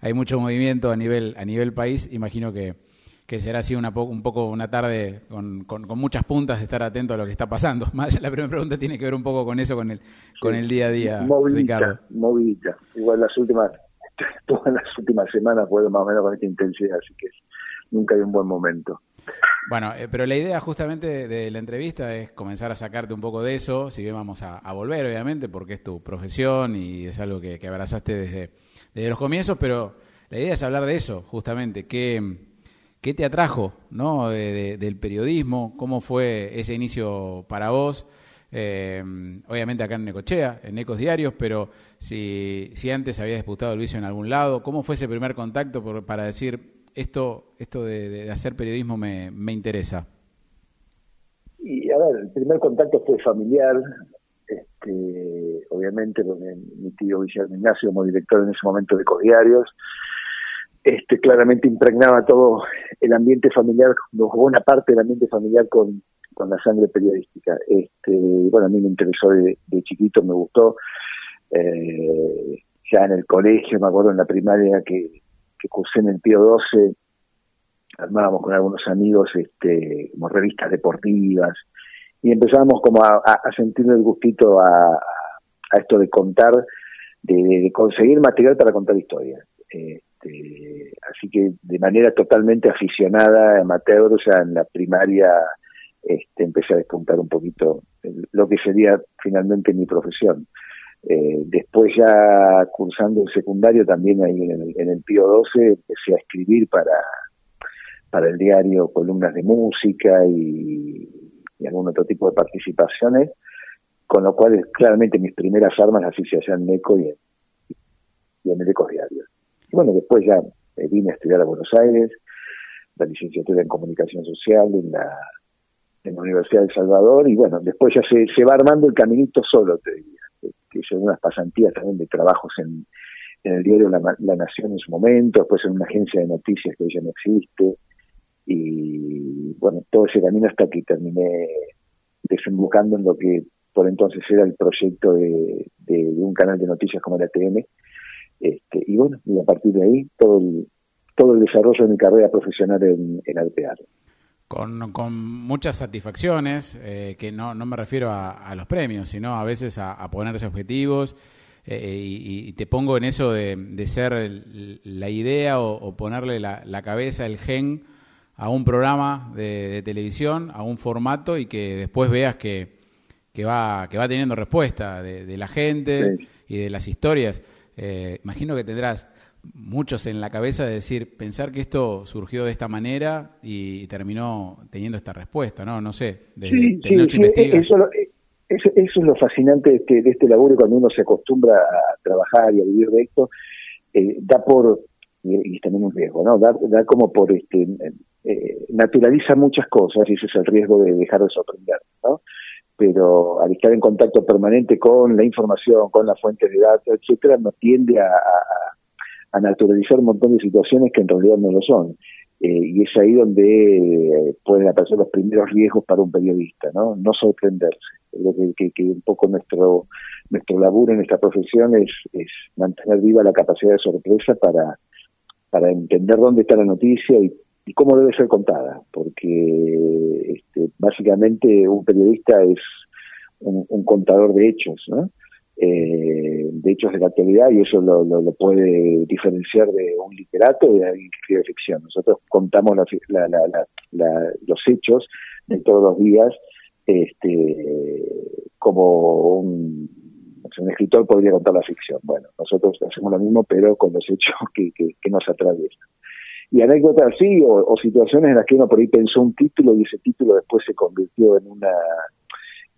hay mucho movimiento a nivel, a nivel país, imagino que, que será así una un poco una tarde con, con, muchas puntas de estar atento a lo que está pasando. la primera pregunta tiene que ver un poco con eso, con el, con el día a día, Ricardo. Movilita. Igual las últimas, todas las últimas semanas fueron más o menos con esta intensidad, así que nunca hay un buen momento. Bueno, eh, pero la idea justamente de la entrevista es comenzar a sacarte un poco de eso, si bien vamos a, volver, obviamente, porque es tu profesión y es algo que, abrazaste desde, desde, los comienzos, pero la idea es hablar de eso, justamente, qué, qué te atrajo ¿no? del periodismo, cómo fue ese inicio para vos, eh, obviamente acá en Necochea, en Ecos Diarios, pero si, si antes habías disputado el vicio en algún lado, ¿cómo fue ese primer contacto para decir, esto, esto de, hacer periodismo me, me, interesa? Y a ver, el primer contacto fue familiar, este, obviamente con mi tío Guillermo Ignacio como director en ese momento de Codiarios, este, claramente impregnaba todo el ambiente familiar, buena parte del ambiente familiar con, con la sangre periodística. Este, bueno, a mí me interesó de, chiquito, me gustó. Eh, ya en el colegio, me acuerdo en la primaria que que cursé en el Pío 12, armábamos con algunos amigos este, como revistas deportivas y empezábamos como a, sentir el gustito a, esto de contar, de, conseguir material para contar historias. Este, así que de manera totalmente aficionada, amateur, sea, en la primaria este, empecé a despuntar un poquito lo que sería finalmente mi profesión. Eh, después ya cursando el secundario también ahí en el, en el Pío 12 empecé a escribir para, para el diario columnas de música y, algún otro tipo de participaciones, con lo cual claramente mis primeras armas las hice allá en MECO y en, y en el Ecos Diario. Y bueno, después ya vine a estudiar a Buenos Aires, la licenciatura en Comunicación Social en la, en la Universidad de El Salvador, y bueno, después ya se, va armando el caminito solo, te diría que hice unas pasantías también de trabajos en, el diario la, Nación en su momento, después en una agencia de noticias que hoy ya no existe, y bueno, todo ese camino hasta que terminé desembocando en lo que por entonces era el proyecto de, un canal de noticias como la TN, este, y bueno, y a partir de ahí todo el, todo el desarrollo de mi carrera profesional en, en Alpear con, con muchas satisfacciones, eh, que no, no me refiero a, los premios, sino a veces a, ponerse objetivos. Eh, y, te pongo en eso de, de ser la idea o, ponerle la, la, cabeza, el gen a un programa de, televisión, a un formato y que después veas que, que, va, que va teniendo respuesta de, la gente y de las historias. Eh, imagino que tendrás muchos en la cabeza de decir, pensar que esto surgió de esta manera y terminó teniendo esta respuesta, ¿no? No sé, de, sí, sí, Eso, eso, es lo fascinante de este, de este laburo cuando uno se acostumbra a trabajar y a vivir de esto, eh, da por, y, también un riesgo, ¿no? Da, da como por, este, eh, naturaliza muchas cosas y ese es el riesgo de dejar de sorprender, ¿no? pero al estar en contacto permanente con la información, con las fuentes de datos, etcétera, nos tiende a, naturalizar un montón de situaciones que en realidad no lo son. Eh, y es ahí donde eh, pueden aparecer los primeros riesgos para un periodista, ¿no? No sorprenderse. Creo que, que, un poco nuestro nuestro laburo en esta profesión es, es mantener viva la capacidad de sorpresa para, para entender dónde está la noticia y, y cómo debe ser contada, porque este, básicamente un periodista es un, contador de hechos, eh, de hechos de la actualidad y eso lo, lo, puede diferenciar de un literato y de alguien que escribe ficción. Nosotros contamos la, la, los hechos de todos los días este, como un, escritor podría contar la ficción. Bueno, nosotros hacemos lo mismo pero con los hechos que, que, nos atraviesan. Y anécdotas sí, o, situaciones en las que uno por ahí pensó un título y ese título después se convirtió en una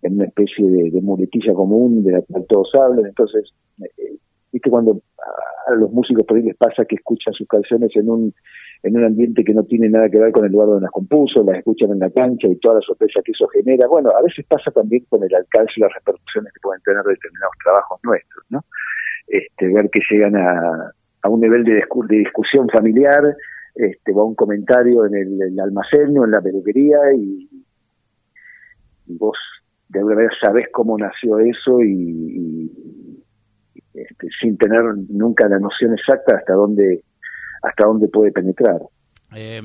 en una especie de, muletilla común de la cual todos hablan. Entonces, eh, viste cuando a, los músicos por ahí les pasa que escuchan sus canciones en un en un ambiente que no tiene nada que ver con el lugar donde las compuso, las escuchan en la cancha y toda la sorpresa que eso genera. Bueno, a veces pasa también con el alcance y las repercusiones que pueden tener determinados trabajos nuestros, ¿no? Este, ver que llegan a, a un nivel de, de discusión familiar, este, va un comentario en el, el almacén o en la peluquería y, vos de alguna manera sabes cómo nació eso y, este, sin tener nunca la noción exacta hasta dónde hasta dónde puede penetrar. Eh,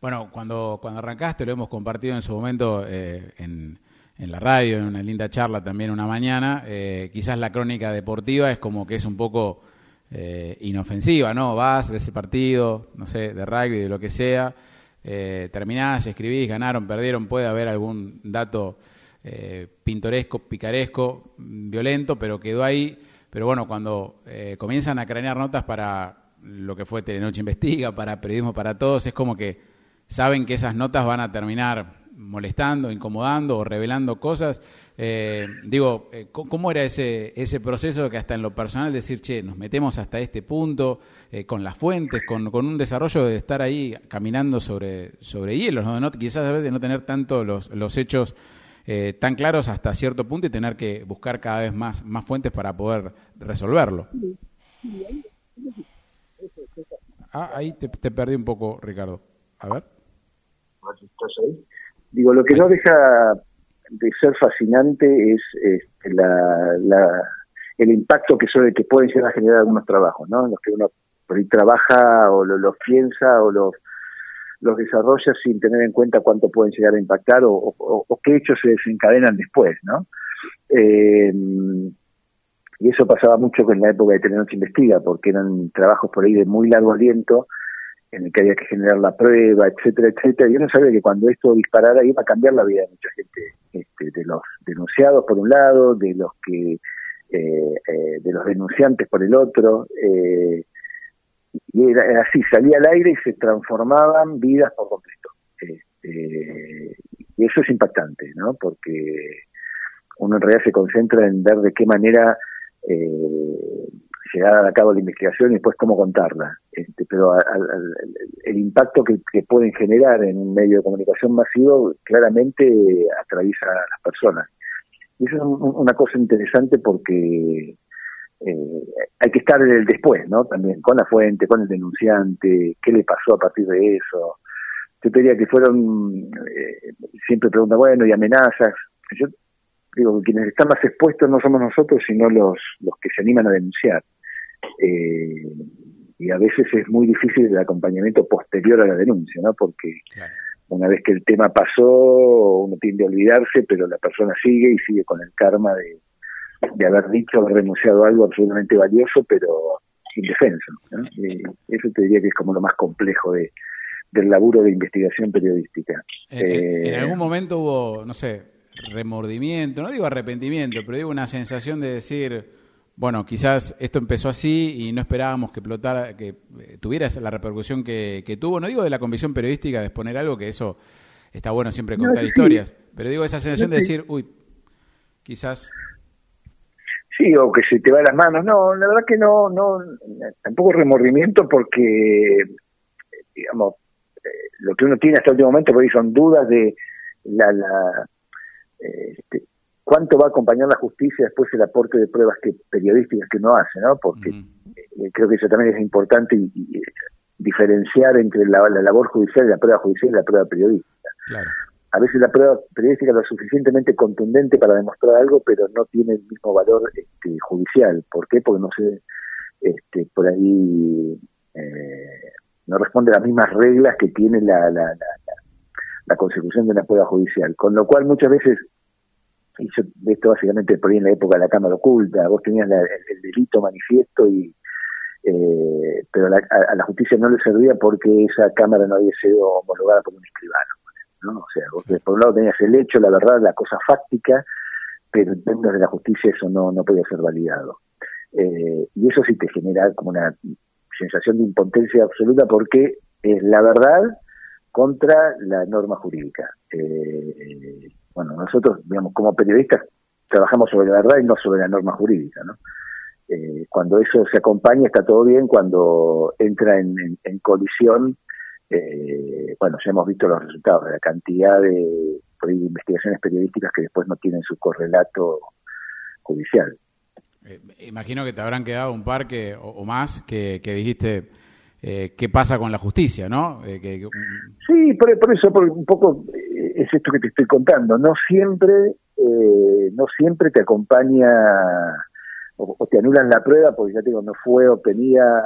bueno, cuando, cuando arrancaste, lo hemos compartido en su momento eh, en, en, la radio, en una linda charla también una mañana, eh, quizás la crónica deportiva es como que es un poco eh, inofensiva, ¿no? Vas, ves el partido, no sé, de rugby, de lo que sea, eh, terminás, escribís, ganaron, perdieron, puede haber algún dato eh, pintoresco, picaresco, violento, pero quedó ahí. Pero bueno, cuando eh, comienzan a cranear notas para lo que fue Telenoche Investiga, para Periodismo para Todos, es como que saben que esas notas van a terminar molestando, incomodando o revelando cosas. Eh, digo, eh, ¿cómo era ese, ese proceso que hasta en lo personal decir, che, nos metemos hasta este punto, eh, con las fuentes, con, con, un desarrollo de estar ahí caminando sobre, sobre hielos, ¿no? quizás a veces no tener tanto los, los hechos eh, tan claros hasta cierto punto y tener que buscar cada vez más, más fuentes para poder resolverlo. Ah, ahí te, te perdí un poco, Ricardo. A ver. Digo, lo que no deja de ser fascinante es este, la, la, el impacto que, suele, que pueden llegar a generar algunos trabajos, ¿no? Los que uno trabaja o los lo piensa o los, desarrolla sin tener en cuenta cuánto pueden llegar a impactar o, qué hechos se desencadenan después, ¿no? Eh, y eso pasaba mucho en la época de Telenoche Investiga, porque eran trabajos por ahí de muy largo aliento, en el que había que generar la prueba, etcétera, etcétera. Yo no sabía que cuando esto disparara iba a cambiar la vida de mucha gente, este, de los denunciados por un lado, de los que eh, eh, de los denunciantes por el otro. Eh, y era, así, salía al aire y se transformaban vidas por completo. Este, y eso es impactante, ¿no? Porque uno en realidad se concentra en ver de qué manera eh, llegar a cabo la investigación y después cómo contarla. Pero a, a, el impacto que, pueden generar en un medio de comunicación masivo claramente atraviesa a las personas. Y eso es un, una cosa interesante porque eh, hay que estar en el después, ¿no? También con la fuente, con el denunciante, qué le pasó a partir de eso. Yo te diría que fueron, eh, siempre preguntan, bueno, y amenazas. Yo digo que quienes están más expuestos no somos nosotros, sino los, los que se animan a denunciar eh, y a veces es muy difícil el acompañamiento posterior a la denuncia, ¿no? Porque claro. una vez que el tema pasó, uno tiende a olvidarse, pero la persona sigue y sigue con el karma de, de haber dicho, haber renunciado a algo absolutamente valioso, pero indefenso. ¿no? Y eso te diría que es como lo más complejo de, del laburo de investigación periodística. En, eh, en algún momento hubo, no sé, remordimiento, no digo arrepentimiento, pero digo una sensación de decir bueno, quizás esto empezó así y no esperábamos que explotara, que eh, tuviera la repercusión que, que, tuvo. No digo de la convicción periodística de exponer algo, que eso está bueno siempre contar no, historias, pero digo esa sensación de decir, uy, quizás. Sí, o que se te va de las manos. No, la verdad que no, no, tampoco remordimiento porque, digamos, eh, lo que uno tiene hasta el último momento, por ahí son dudas de la, la este, cuánto va a acompañar la justicia después el aporte de pruebas que periodísticas que uno hace, ¿no? Porque uh -huh. eh, creo que eso también es importante y, y, diferenciar entre la, la, labor judicial y la prueba judicial y la prueba periodística. Claro. A veces la prueba periodística es lo suficientemente contundente para demostrar algo, pero no tiene el mismo valor este, judicial. ¿Por qué? Porque no se, este, por ahí eh, no responde a las mismas reglas que tiene la, la, la, la consecución de una prueba judicial. Con lo cual muchas veces y yo, esto básicamente por ahí en la época de la Cámara Oculta, vos tenías la, el, el, delito manifiesto y eh, pero la, a, a, la justicia no le servía porque esa Cámara no había sido homologada por un escribano, ¿no? O sea, vos por un lado tenías el hecho, la verdad, la cosa fáctica, pero en términos de la justicia eso no, no podía ser validado. Eh, y eso sí te genera como una sensación de impotencia absoluta porque es la verdad contra la norma jurídica. Eh, bueno, nosotros, digamos, como periodistas, trabajamos sobre la verdad y no sobre la norma jurídica, ¿no? Eh, cuando eso se acompaña está todo bien, cuando entra en, en, colisión, eh, bueno, ya hemos visto los resultados de la cantidad de, de investigaciones periodísticas que después no tienen su correlato judicial. Eh, imagino que te habrán quedado un par que, o, o más que, que dijiste, eh, qué pasa con la justicia, ¿no? Eh, que, que... Sí, por, por, eso por un poco eh, es esto que te estoy contando. No siempre, eh, no siempre te acompaña o, o, te anulan la prueba porque ya te digo, no fue obtenida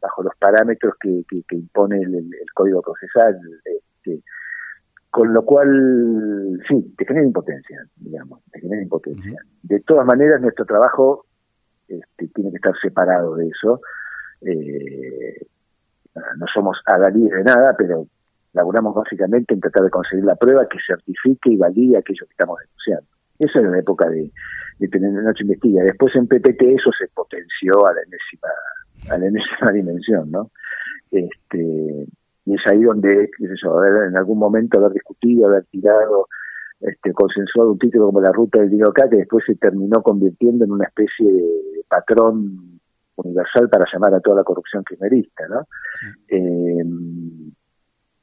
bajo los parámetros que, que, impone el, código procesal. Este, con lo cual, sí, te genera impotencia, digamos, te genera impotencia. De todas maneras, nuestro trabajo este, tiene que estar separado de eso. Eh, no somos adalíes de nada, pero laburamos básicamente en tratar de conseguir la prueba que certifique y valide aquello que estamos denunciando. Eso era la época de, de tener Noche Investiga. Después en PPT eso se potenció a la enésima, a la enésima dimensión, ¿no? Este, y es ahí donde, yo, en algún momento haber discutido, haber tirado, este, consensuado un título como La Ruta del Dinoca, que después se terminó convirtiendo en una especie de patrón universal para llamar a toda la corrupción crimerista, ¿no? Eh,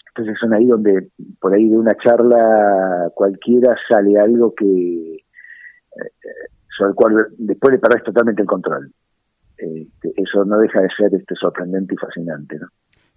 entonces son ahí donde, por ahí de una charla cualquiera sale algo que, eh, sobre el cual después le perdés totalmente el control. Este, eso no deja de ser este sorprendente y fascinante, ¿no?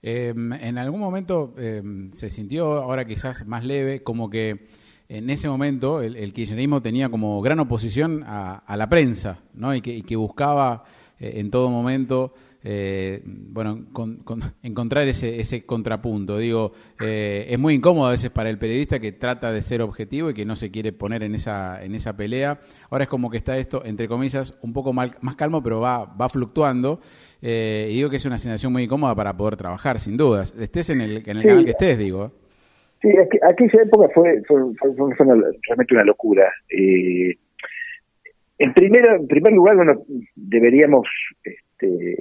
Em, en algún momento em, se sintió, ahora quizás más leve, como que en ese momento el, kirchnerismo tenía como gran oposición a, la prensa, ¿no? Y que, que buscaba eh, en todo momento eh, bueno, encontrar ese, ese contrapunto. Digo, eh, es muy incómodo a veces para el periodista que trata de ser objetivo y que no se quiere poner en esa, en esa pelea. Ahora es como que está esto, entre comillas, un poco más calmo, pero va, va fluctuando. Eh, y digo que es una sensación muy incómoda para poder trabajar, sin dudas. Estés en el, en el canal que estés, digo. Sí, aquí, aquella época fue, fue, realmente una locura. En, primero, en primer lugar, bueno, deberíamos este,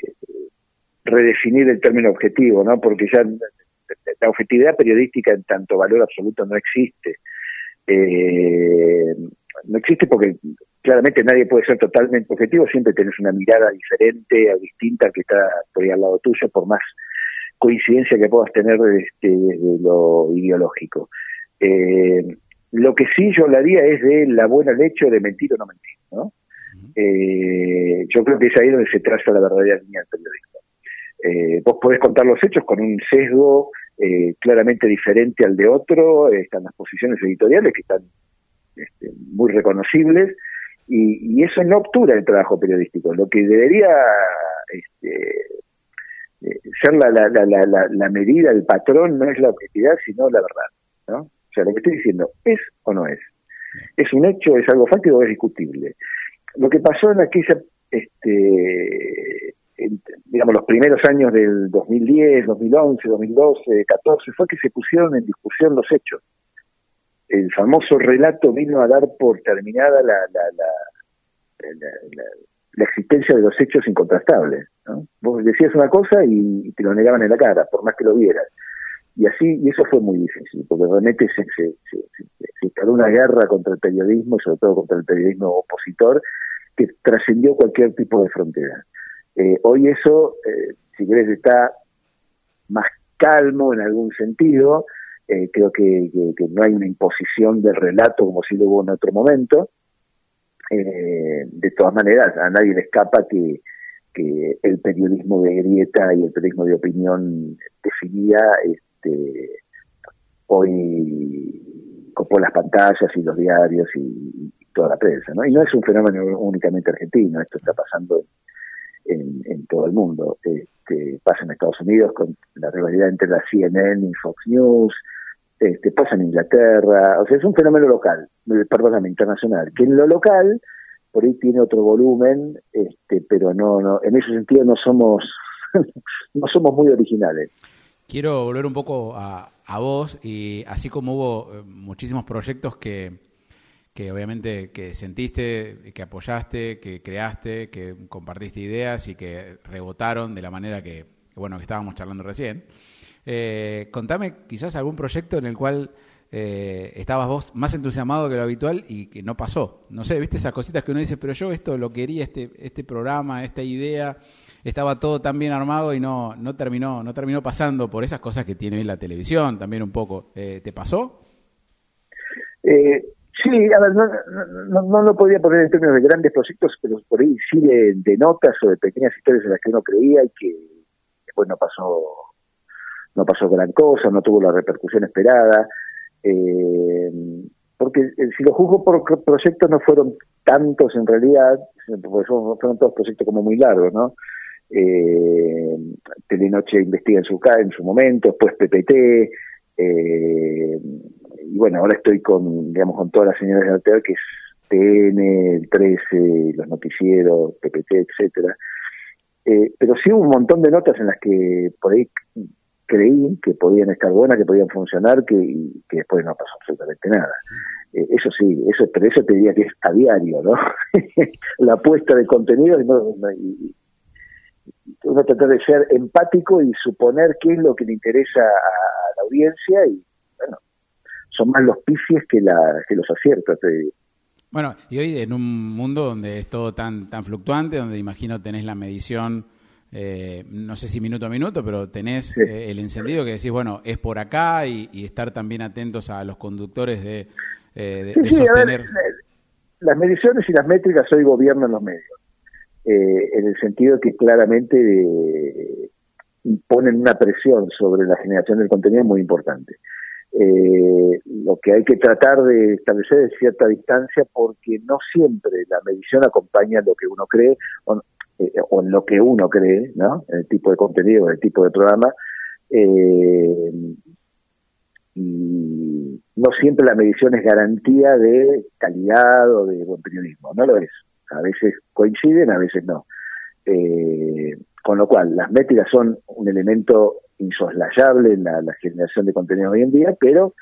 redefinir el término objetivo, ¿no? Porque ya la objetividad periodística en tanto valor absoluto no existe. Eh, no existe porque claramente nadie puede ser totalmente objetivo, siempre tenés una mirada diferente o distinta que está por ahí al lado tuyo, por más coincidencia que puedas tener este, desde lo ideológico. Eh, lo que sí yo hablaría es de la buena leche de mentir o no mentir, ¿no? Eh, yo creo que es ahí donde se traza la verdadera línea del periodismo. Eh, vos podés contar los hechos con un sesgo eh, claramente diferente al de otro, están las posiciones editoriales que están este, muy reconocibles, y, eso no obtura el trabajo periodístico. Lo que debería este, ser la, la, la, la, medida, el patrón, no es la objetividad, sino la verdad. ¿no? O sea, lo que estoy diciendo, ¿es o no es? ¿Es un hecho, es algo fáctico o es discutible? lo que pasó en aquella, este, digamos, los primeros años del 2010, 2011, 2012, 14, fue que se pusieron en discusión los hechos. El famoso relato vino a dar por terminada la, la, la, la, existencia de los hechos incontrastables. ¿no? Vos decías una cosa y, te lo negaban en la cara, por más que lo vieras. Y así, y eso fue muy difícil, porque realmente se, se, se, se, una guerra contra el periodismo, y sobre todo contra el periodismo opositor, que trascendió cualquier tipo de frontera. Eh, hoy eso, eh, si querés, está más calmo en algún sentido, eh, creo que, no hay una imposición de relato como si lo hubo en otro momento. de todas maneras, a nadie le escapa que, que el periodismo de grieta y el periodismo de opinión definida este, hoy copó las pantallas y los diarios y, toda la prensa, ¿no? Y no es un fenómeno únicamente argentino, esto está pasando en, todo el mundo. Este, pasa en Estados Unidos con la rivalidad entre la CNN y Fox News, este, pasa en Inglaterra, o sea, es un fenómeno local, perdóname, internacional, que en lo local por ahí tiene otro volumen, este, pero no, no, en ese sentido no somos, no somos muy originales. Quiero volver un poco a, a vos y así como hubo eh, muchísimos proyectos que, que obviamente que sentiste, que apoyaste, que creaste, que compartiste ideas y que rebotaron de la manera que, bueno, que estábamos charlando recién. Eh, contame quizás algún proyecto en el cual eh, estabas vos más entusiasmado que lo habitual y que no pasó. No sé, viste esas cositas que uno dice, pero yo esto lo quería, este, este programa, esta idea, estaba todo tan bien armado y no, no terminó, no terminó pasando por esas cosas que tiene hoy la televisión también un poco. Eh, ¿Te pasó? Eh, Sí, a ver, no, no, no, lo podía poner en términos de grandes proyectos, pero por ahí sí de, notas o de pequeñas historias en las que uno creía y que después no pasó, no pasó gran cosa, no tuvo la repercusión esperada. Eh, porque eh, si lo juzgo por proyectos no fueron tantos en realidad, porque fueron todos proyectos como muy largos, ¿no? Eh, Telenoche investiga en su, en su momento, después PPT, eh, y bueno, ahora estoy con, digamos, con todas las señales de alter, que es TN, el 13, los noticieros, PPT, etcétera. Eh, pero sí hubo un montón de notas en las que por ahí creí que podían estar buenas, que podían funcionar, que, que después no pasó absolutamente nada. Eh, eso sí, eso, pero eso te diría que es a diario, ¿no? la apuesta de contenido y, uno tratar de ser empático y suponer qué es lo que le interesa a la audiencia y bueno, son más los pifies que, la, que los aciertos, Bueno, y hoy en un mundo donde es todo tan, tan fluctuante, donde imagino tenés la medición, eh, no sé si minuto a minuto, pero tenés eh, el encendido que decís, bueno, es por acá y, estar también atentos a los conductores de, eh, de, sostener. las mediciones y las métricas hoy gobiernan los medios. Eh, en el sentido que claramente eh, imponen una presión sobre la generación del contenido muy importante. Eh, lo que hay que tratar de establecer es cierta distancia porque no siempre la medición acompaña lo que uno cree o, en lo que uno cree, ¿no? El tipo de contenido, el tipo de programa. y no siempre la medición es garantía de calidad o de buen periodismo, no lo es a veces coinciden, a veces no. Eh, con lo cual, las métricas son un elemento insoslayable en la, generación de contenido hoy en día, pero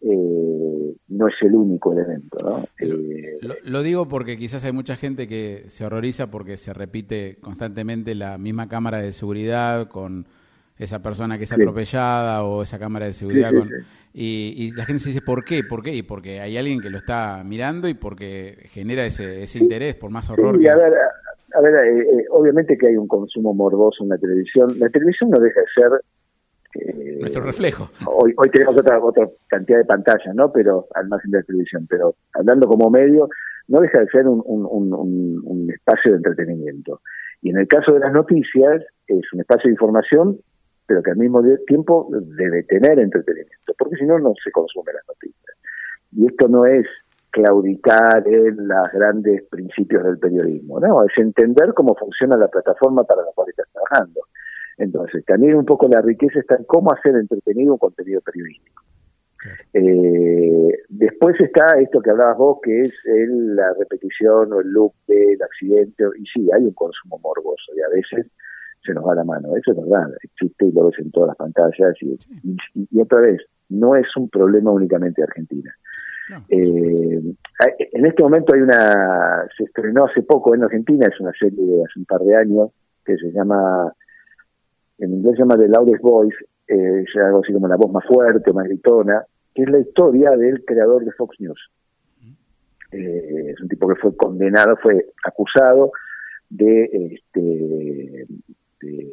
eh, no es el único elemento. ¿no? Eh, lo, digo porque quizás hay mucha gente que se horroriza porque se repite constantemente la misma cámara de seguridad con esa persona que es atropellada o esa cámara de seguridad. y, la gente se dice, ¿por qué? ¿Por qué? Y porque hay alguien que lo está mirando y porque genera ese, ese interés, por más horror. que... a ver, a ver eh, eh, obviamente que hay un consumo morboso en la televisión. La televisión no deja de ser... Eh, Nuestro reflejo. Hoy, hoy tenemos otra, otra cantidad de pantallas, ¿no? Pero al margen de la televisión. Pero hablando como medio, no deja de ser un, un, un, un espacio de entretenimiento. Y en el caso de las noticias, es un espacio de información pero que al mismo tiempo debe tener entretenimiento, porque si no, no se consume las noticias. Y esto no es claudicar en los grandes principios del periodismo, no, es entender cómo funciona la plataforma para la cual estás trabajando. Entonces, también un poco la riqueza está en cómo hacer entretenido un contenido periodístico. Eh, después está esto que hablabas vos, que es la repetición o el loop del accidente, y sí, hay un consumo morboso, y a veces se nos va la mano. Eso es verdad, existe y lo ves en todas las pantallas. Y, y, otra vez, no es un problema únicamente de Argentina. Eh, en este momento hay una, se estrenó hace poco en Argentina, es una serie de hace un par de años, que se llama, en inglés se llama The Loudest Voice, eh, es algo así como la voz más fuerte, más gritona, que es la historia del creador de Fox News. Eh, es un tipo que fue condenado, fue acusado de este, de,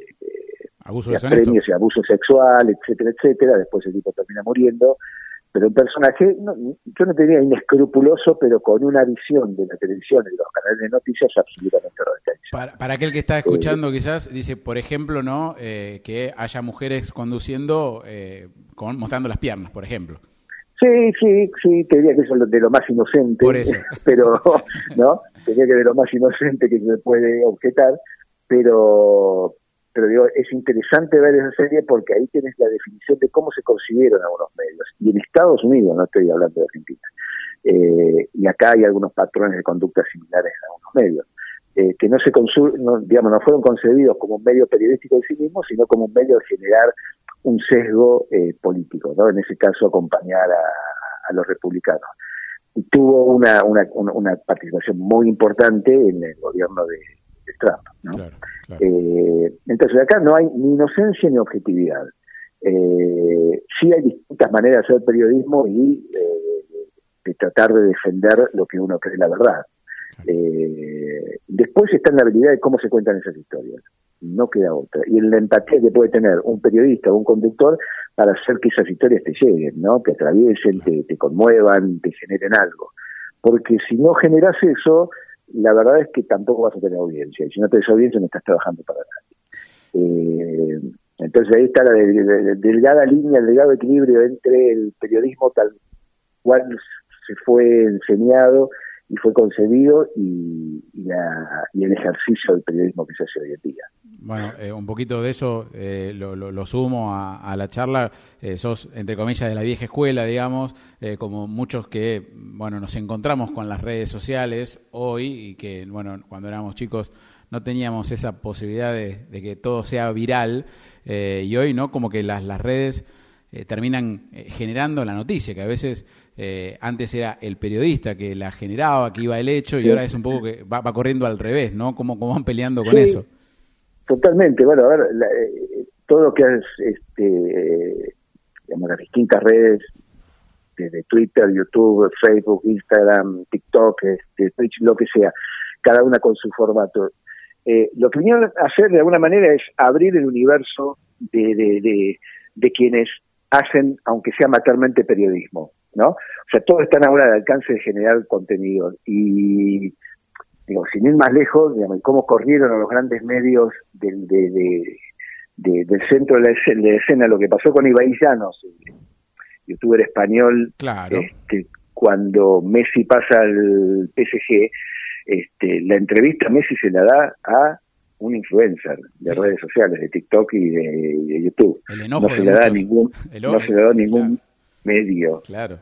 abuso de, premios y abuso sexual, etcétera, etcétera. Después el tipo termina muriendo. Pero un personaje, yo no tenía inescrupuloso, pero con una visión de la televisión y de los canales de noticias absolutamente radical. Para, para aquel que está escuchando, quizás, dice, por ejemplo, no eh, que haya mujeres conduciendo, eh, con, mostrando las piernas, por ejemplo. Sí, sí, sí, te diría que eso es de lo más inocente. Por eso. Pero, ¿no? Te diría que de lo más inocente que se puede objetar pero pero digo, es interesante ver esa serie porque ahí tienes la definición de cómo se concibieron algunos medios. Y en Estados Unidos, no estoy hablando de Argentina. Eh, y acá hay algunos patrones de conducta similares en algunos medios, eh, que no se no, digamos, no fueron concebidos como un medio periodístico en sí mismo, sino como un medio de generar un sesgo eh, político, ¿no? En ese caso, acompañar a, a los republicanos. Y tuvo una, una, una participación muy importante en el gobierno de, Trump. Eh, entonces acá no hay ni inocencia ni objetividad. Eh, sí hay distintas maneras de hacer periodismo y eh, de tratar de defender lo que uno cree la verdad. Eh, después está en la habilidad de cómo se cuentan esas historias. No queda otra. Y en la empatía que puede tener un periodista o un conductor para hacer que esas historias te lleguen, ¿no? te atraviesen, te, te conmuevan, te generen algo. Porque si no generas eso, la verdad es que tampoco vas a tener audiencia. Y si no tenés audiencia, no estás trabajando para nadie. Eh, entonces ahí está la delgada línea, el delgado equilibrio entre el periodismo tal cual se fue enseñado y fue concebido y, el ejercicio del periodismo que se hace hoy en día. Bueno, eh, un poquito de eso eh, lo, sumo a, la charla. Eh, sos, entre comillas, de la vieja escuela, digamos, como muchos que, bueno, nos encontramos con las redes sociales hoy y que, bueno, cuando éramos chicos no teníamos esa posibilidad de, que todo sea viral y hoy, ¿no? Como que las, las redes terminan generando la noticia, que a veces eh, antes era el periodista que la generaba, que iba el hecho, y ahora es un poco que va, corriendo al revés, ¿no? ¿Cómo, cómo van peleando con eso? Totalmente. Bueno, a ver, eh, todo lo que es, este, digamos, las distintas redes, desde Twitter, YouTube, Facebook, Instagram, TikTok, este, Twitch, lo que sea, cada una con su formato. Eh, lo que vinieron a hacer de alguna manera es abrir el universo de, de, de, de quienes hacen, aunque sea matermente, periodismo. ¿No? O sea, todos están ahora al alcance de generar contenido. Y, digo, sin ir más lejos, digamos, cómo corrieron a los grandes medios del, de, del centro de la, escena, lo que pasó con Ibai Llanos, youtuber español, claro. este, cuando Messi pasa al PSG, este, la entrevista Messi se la da a un influencer de redes sociales, de TikTok y de, YouTube. no se le da ningún, no se le da ningún medio. Claro.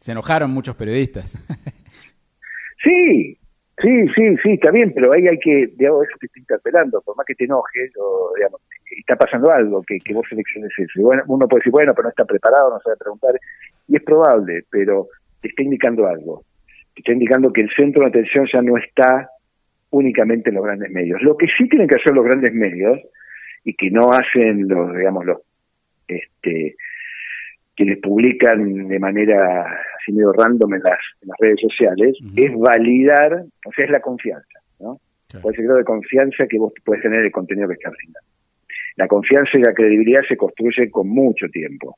Se enojaron muchos periodistas. sí, sí, sí, sí, está bien, pero ahí hay que, digamos, eso te estoy interpelando, por más que te enojes, o, digamos, está pasando algo, que, que vos selecciones eso. bueno, uno puede decir, bueno, pero no está preparado, no sabe preguntar, y es probable, pero te está indicando algo. Te está indicando que el centro de atención ya no está únicamente en los grandes medios. Lo que sí tienen que hacer los grandes medios, y que no hacen los, digamos, los, este, quienes publican de manera así medio random en las, redes sociales, es validar, o sea, es la confianza, ¿no? Claro. ese grado de confianza que vos puedes tener el contenido que está brindando. La confianza y la credibilidad se construye con mucho tiempo.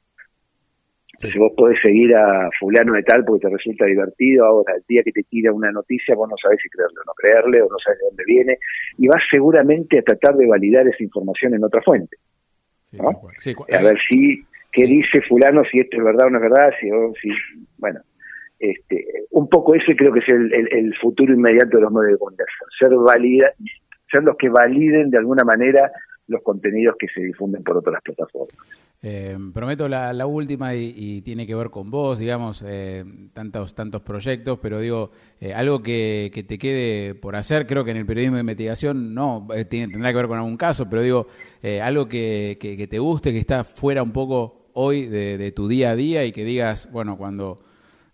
Entonces vos podés seguir a fulano de tal porque te resulta divertido, ahora el día que te tira una noticia vos no sabés si creerle o no creerle, o no sabes de dónde viene, y vas seguramente a tratar de validar esa información en otra fuente. ¿no? a ver si qué dice fulano, si esto es verdad o no es verdad, si, si bueno, este, un poco ese creo que es el, futuro inmediato de los medios de comunicación, ser valida, ser los que validen de alguna manera los contenidos que se difunden por otras plataformas. Eh, prometo la, última y, tiene que ver con vos, digamos, eh, tantos tantos proyectos, pero digo, eh, algo que, te quede por hacer, creo que en el periodismo de investigación no, tiene, tendrá que ver con algún caso, pero digo, algo que, que, te guste, que está fuera un poco hoy de, tu día a día y que digas, bueno, cuando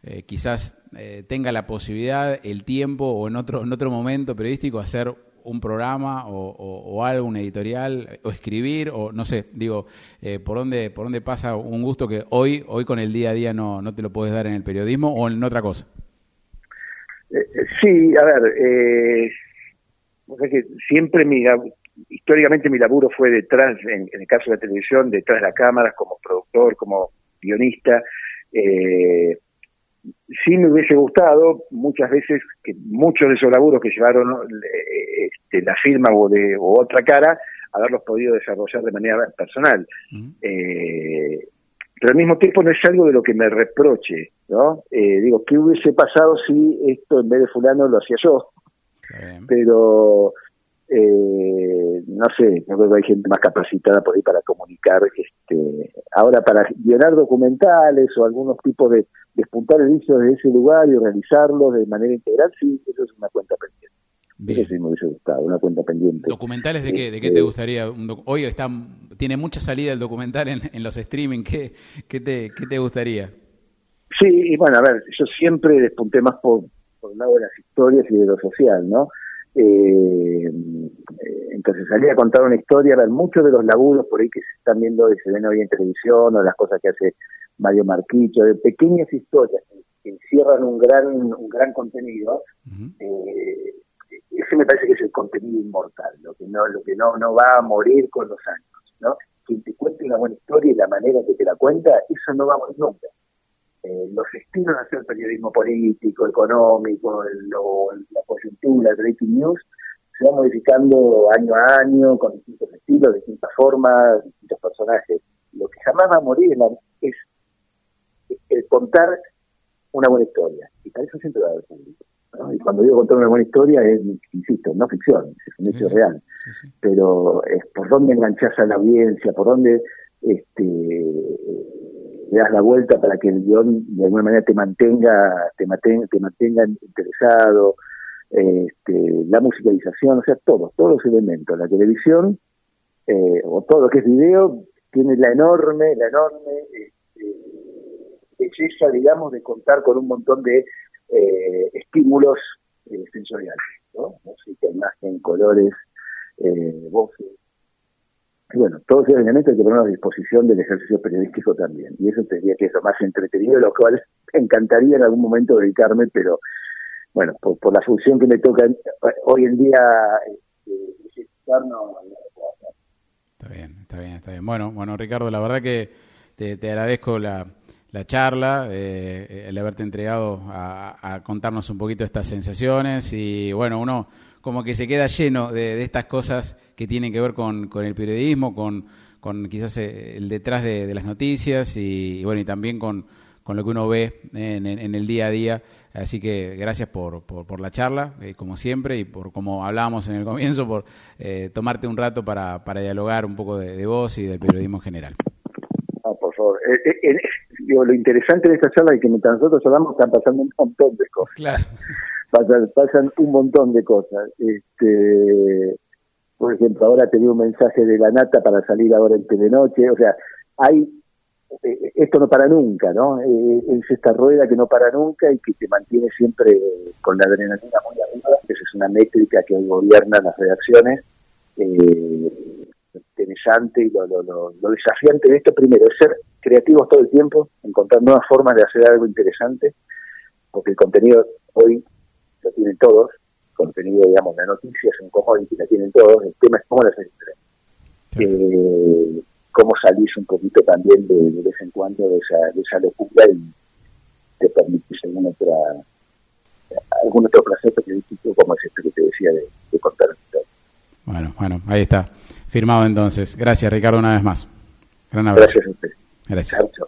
eh, quizás eh, tenga la posibilidad, el tiempo o en otro, en otro momento periodístico hacer un programa o, algo, un editorial, o escribir, o no sé, digo, eh, por dónde por dónde pasa un gusto que hoy hoy con el día a día no, no te lo puedes dar en el periodismo o en otra cosa. sí, a ver, que siempre mi, históricamente mi laburo fue detrás, en, el caso de la televisión, detrás de las cámaras, como productor, como guionista. Eh, sí me hubiese gustado muchas veces que muchos de esos laburos que llevaron eh, este, la firma o de otra cara, haberlos podido desarrollar de manera personal. eh, pero al mismo tiempo no es algo de lo que me reproche, ¿no? Eh, digo, ¿qué hubiese pasado si esto en vez de fulano lo hacía yo? Pero eh, no sé, no creo que hay gente más capacitada por ahí para comunicar, este, ahora para llenar documentales o algunos tipos de despuntar el inicio de ese lugar y realizarlos de manera integral, sí, eso es una cuenta pendiente. Eso sí me hubiese gustado, una cuenta pendiente. ¿Documentales de qué? ¿De qué te este, gustaría? Hoy está, tiene mucha salida el documental en, en los streaming, ¿qué, qué, te, ¿qué te gustaría? Sí, y bueno, a ver, yo siempre despunté más por, por el lado de las historias y de lo social, ¿no? Eh, entonces salí a contar una historia, a ver muchos de los laburos por ahí que se están viendo y se ven hoy en televisión o las cosas que hace Mario Marquicho, de pequeñas historias que encierran un gran un gran contenido, eh, ese me parece que es el contenido inmortal, lo que no lo que no no va a morir con los años, ¿no? Quien te cuente una buena historia y la manera que te la cuenta, eso no va a morir nunca. Eh, los estilos de hacer periodismo político, económico, la coyuntura, el breaking news, se va modificando año a año, con distintos estilos, distintas formas, distintos personajes. Lo que jamás va a morir es, el contar una buena historia. Y para eso siempre va a haber público. ¿no? Y cuando digo contar una buena historia es, insisto, no ficción, es un hecho real. Pero es por dónde enganchas a la audiencia, por dónde este, le das la vuelta para que el guion de alguna manera te mantenga, te mantenga, te mantenga interesado, este, la musicalización, o sea, todos, todos los elementos. La televisión, eh, o todo lo que es video, tiene la enorme, la enorme este, belleza, digamos, de contar con un montón de eh, estímulos eh, sensoriales, ¿no? Música, imagen, colores, eh, voces. Bueno, todos esos elementos hay que ponerlos a disposición del ejercicio periodístico también. Y eso tendría que ser más entretenido, lo cual encantaría en algún momento dedicarme, pero bueno, por, la función que me toca hoy en día este, no, Está bien, está bien, está bien. Bueno, bueno, Ricardo, la verdad que te, agradezco la, charla, eh, el haberte entregado a, contarnos un poquito estas sensaciones y bueno, uno como que se queda lleno de, estas cosas que tienen que ver con, con el periodismo, con, con quizás eh, el detrás de, las noticias y, bueno, y también con, con lo que uno ve en, el día a día. Así que gracias por, por, la charla, eh, como siempre, y por como hablábamos en el comienzo, por eh, tomarte un rato para, para dialogar un poco de, vos y del periodismo en general. Ah, por favor. Eh, lo interesante de esta charla es que mientras nosotros hablamos están pasando un montón de cosas. Claro. Pasan, un montón de cosas. Este, por ejemplo, ahora tenía un mensaje de la Nata para salir ahora en Telenoche. O sea, hay eh, esto no para nunca, ¿no? Eh, es esta rueda que no para nunca y que te mantiene siempre con la adrenalina muy arriba. Esa es una métrica que hoy gobierna las redacciones. Eh, interesante y lo, lo, desafiante de esto primero es ser creativos todo el tiempo, encontrar nuevas formas de hacer algo interesante, porque el contenido hoy lo tienen todos, contenido, digamos, la noticia es un commodity, la tienen todos, el tema es cómo las hacer. Eh, cómo salís un poquito también de, vez en cuando de esa, de esa locura y te permitís algún, otra, algún otro placer periodístico como es esto que te decía de, contar la historia. Bueno, bueno, ahí está. Firmado entonces. Gracias, Ricardo, una vez más. Gran abrazo. Gracias a usted. Gracias.